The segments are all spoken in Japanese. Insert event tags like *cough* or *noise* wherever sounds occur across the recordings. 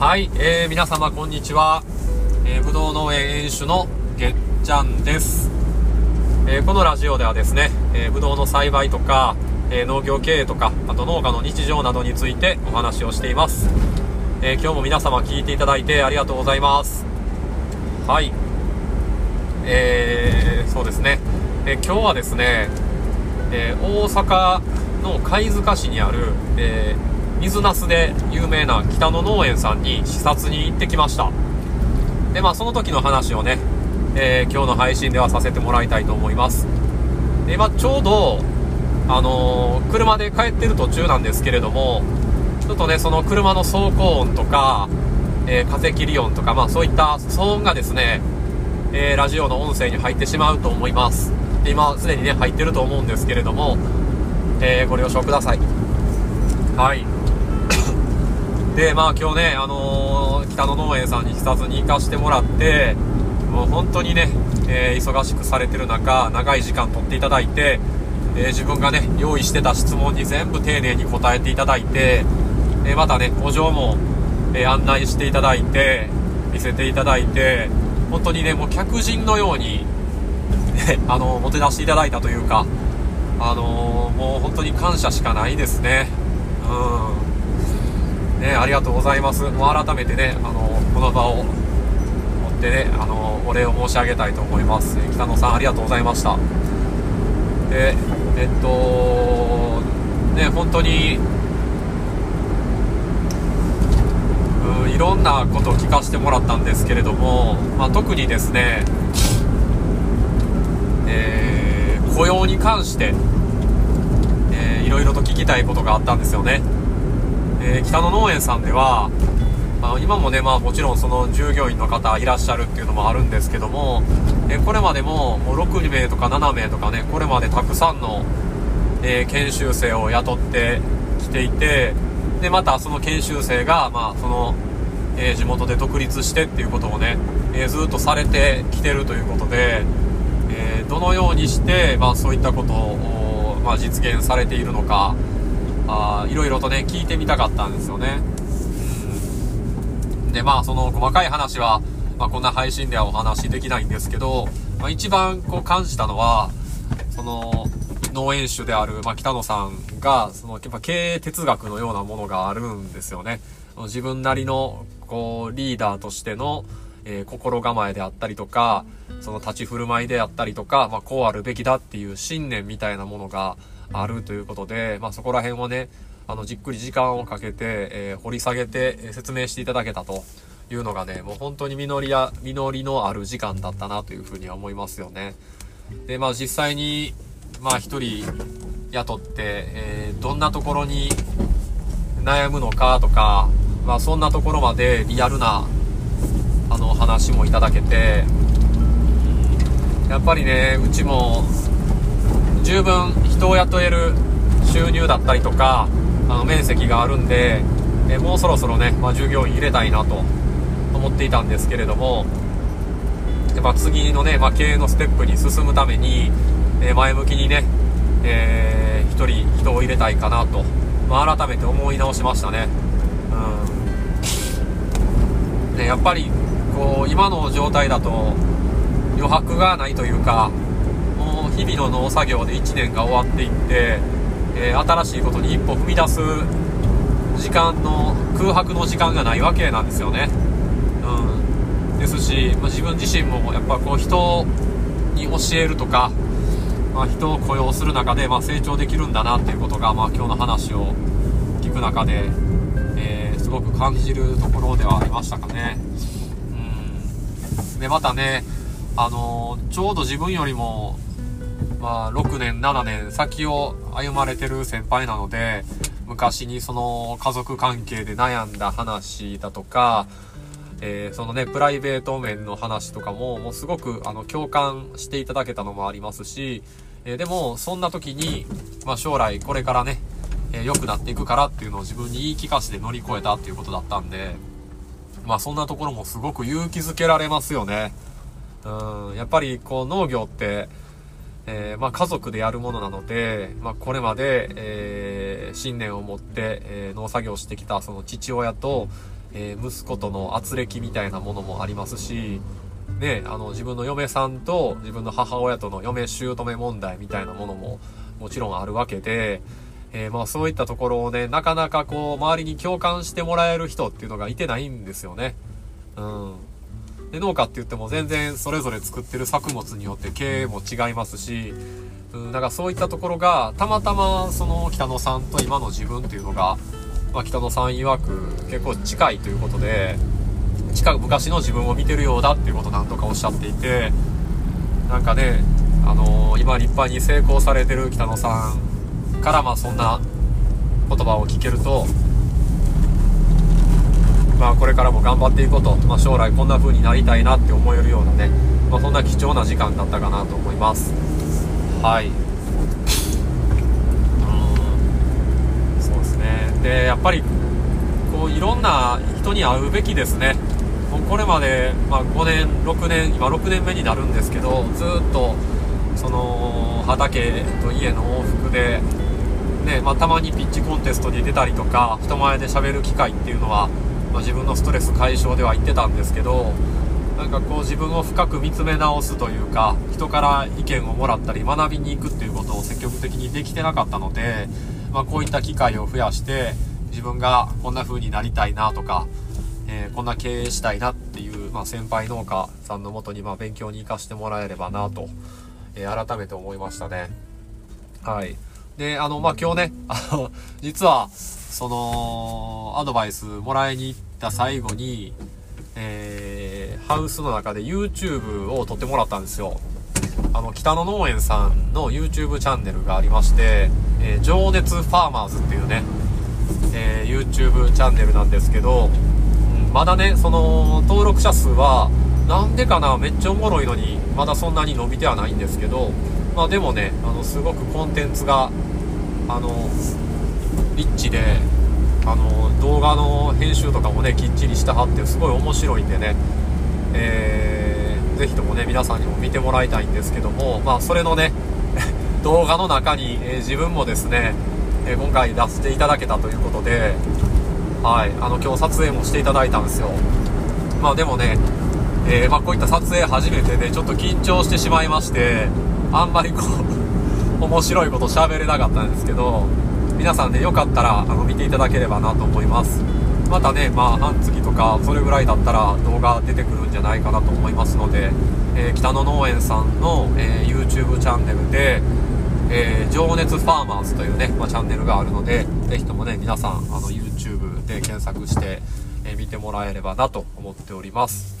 はい、えー、皆様こんにちは、えー、ぶどう農園園主のげっちゃんです、えー、このラジオではですね、えー、ぶどうの栽培とか、えー、農業経営とかあと農家の日常などについてお話をしています、えー、今日も皆様聞いていただいてありがとうございます。はい。えー、そうですね、えー、今日はですね、えー、大阪の貝塚市にある、えー水なすで有名な北野農園さんに視察に行ってきました。でまあその時の話をね、えー、今日の配信ではさせてもらいたいと思います。で今ちょうどあのー、車で帰ってる途中なんですけれどもちょっとねその車の走行音とか、えー、風切り音とかまあそういった騒音がですね、えラジオの音声に入ってしまうと思います。で今すでにね入ってると思うんですけれども、えご了承ください。はい。で、まあ今日ね、あのー、北野農園さんに視察に行かしてもらって、もう本当にね、えー、忙しくされてる中、長い時間取っていただいて、えー、自分がね、用意してた質問に全部丁寧に答えていただいて、えまたね、お嬢も、え案内していただいて、見せていただいて、本当にね、もう客人のように、ね、あのもてなしていただいたというか、あのもう本当に感謝しかないですね。うん。ね、ありがとうございます。もう改めてね、あの、この場を持ってね、あの、お礼を申し上げたいと思います。北野さん、ありがとうございました。で、えっと、ね、本当に、うん、いろんなことを聞かせてもらったんですけれども、まあ、特にですね、えー、雇用に関して、えー、いろいろと聞きたいことがあったんですよね。えー、北野農園さんでは、まあ、今もね、まあもちろんその従業員の方いらっしゃるっていうのもあるんですけども、えー、これまでももう6名とか7名とかね、これまでたくさんの、えー、研修生を雇ってきていて、で、またその研修生が、まあその、え地元で独立してっていうことをね、えずっとされてきてるということで、えどのようにして、まあそういったことを、まあ、実現されているのか、あいろいろとね、聞いてみたかったんですよね。うん。で、まあ、その細かい話は、まあ、こんな配信ではお話できないんですけど、まあ、一番こう感じたのは、その、農園主である、まあ、北野さんが、その、やっぱ経営哲学のようなものがあるんですよね。自分なりの、こう、リーダーとしての、えー、心構えであったりとか、その立ち振る舞いであったりとか、まあ、こうあるべきだっていう信念みたいなものが、あるということで、まあ、そこら辺をね、あの、じっくり時間をかけて、えー、掘り下げて、え説明していただけたというのがね、もう本当に実りや、実りのある時間だったなというふうには思いますよね。で、まあ実際に、まあ一人雇って、えー、どんなところに悩むのかとか、まあそんなところまでリアルな、あの話もいただけて、やっぱりね、うちも十分人を雇える収入だったりとか、あの面積があるんで、えもうそろそろね、まあ、従業員入れたいなと思っていたんですけれども、やっぱ次のね、まあ、経営のステップに進むために、え前向きにね、えー、1人人を入れたいかなと、まあ、改めて思い直しましたね。うん。ね、やっぱり、こう、今の状態だと余白がないというかもう、日々の農作業で1年が終わっていって、えー、新しいことに一歩踏み出す時間の空白の時間がないわけなんですよね。うん、ですし、まあ、自分自身もやっぱこう人に教えるとか、まあ、人を雇用する中で、ま、成長できるんだなっていうことが、まあ、今日の話を聞く中で、えー、すごく感じるところではありましたかね。うん、でまたねあの、ちょうど自分よりもまあ、6年、7年先を歩まれてる先輩なので、昔にその家族関係で悩んだ話だとか、えー、そのね、プライベート面の話とかも、もうすごくあの共感していただけたのもありますし、えー、でも、そんな時に、まあ将来これからね、えー、良くなっていくからっていうのを自分に言い聞かせて乗り越えたっていうことだったんで、まあそんなところもすごく勇気づけられますよね。うん、やっぱりこう農業って、えー、まあ、家族でやるものなので、まあ、これまで、えー、信念を持って、えー、農作業してきたその父親と、え、息子との圧力みたいなものもありますし、ね、あの、自分の嫁さんと自分の母親との嫁姑問題みたいなものももちろんあるわけで、え、まあそういったところをね、なかなかこう、周りに共感してもらえる人っていうのがいてないんですよね。うん。で、農家って言っても全然それぞれ作ってる作物によって経営も違いますし、うん、だからそういったところが、たまたまその北野さんと今の自分っていうのが、まあ北野さん曰く結構近いということで、近く昔の自分を見てるようだっていうことを何とかおっしゃっていて、なんかね、あのー、今立派に成功されてる北野さんからまあそんな言葉を聞けると、まあこれからも頑張っていこうと、まあ将来こんな風になりたいなって思えるようなね、まあそんな貴重な時間だったかなと思います。はい。うん、そうですね。で、やっぱり、こういろんな人に会うべきですね。もうこれまで、まあ、5年6年今6年目になるんですけどずっとその畑と家の往復で、ねまあ、たまにピッチコンテストに出たりとか人前で喋る機会っていうのは、まあ、自分のストレス解消では言ってたんですけどなんかこう自分を深く見つめ直すというか人から意見をもらったり学びに行くっていうことを積極的にできてなかったので、まあ、こういった機会を増やして自分がこんな風になりたいなとかえー、こんな経営したいなっていう、まあ、先輩農家さんのもとに、ま、勉強に行かしてもらえればなと、えー、改めて思いましたね。はい。で、あの、まあ、今日ね、あの、実は、その、アドバイスもらいに行った最後に、えー、ハウスの中で YouTube を撮ってもらったんですよ。あの、北野農園さんの YouTube チャンネルがありまして、えー、情熱ファーマーズっていうね、えー、YouTube チャンネルなんですけど、うんまだね、その、登録者数は、なんでかな、めっちゃおもろいのに、まだそんなに伸びてはないんですけど、まあでもね、あの、すごくコンテンツが、あの、リッチで、あの、動画の編集とかもね、きっちりしたはって、すごい面白いんでね、えー、ぜひともね、皆さんにも見てもらいたいんですけども、まあ、それのね、*laughs* 動画の中に、えー、自分もですね、えー、今回出していただけたということで、はい、あの今日撮影もしていただいたんですよ。まあでもね、えー、まあ、こういった撮影初めてでちょっと緊張してしまいましてあんまりこう *laughs* 面白いこと喋れなかったんですけど皆さんねよかったらあの見ていただければなと思いますまたねまあ半月とかそれぐらいだったら動画出てくるんじゃないかなと思いますので、えー、北野農園さんの、えー、YouTube チャンネルでえー、情熱ファーマーズというね、まあ、チャンネルがあるので、ぜひともね、皆さん、あの、YouTube で検索して、えー、見てもらえればなと思っております。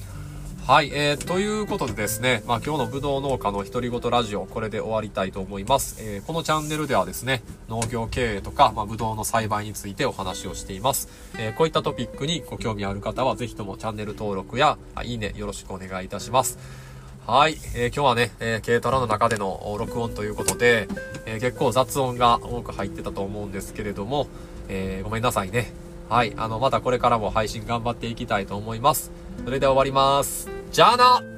はい、えー、ということでですね、まあ、今日のぶどう農家の独り言ラジオ、これで終わりたいと思います。えー、このチャンネルではですね、農業経営とか、まあ、ぶどうの栽培についてお話をしています。えー、こういったトピックにご興味ある方は、ぜひともチャンネル登録や、いいね、よろしくお願いいたします。はい、えー、今日はね、えー、軽トラの中での録音ということで、えー、結構雑音が多く入ってたと思うんですけれども、えー、ごめんなさいね。はい、あの、またこれからも配信頑張っていきたいと思います。それでは終わります。じゃあな。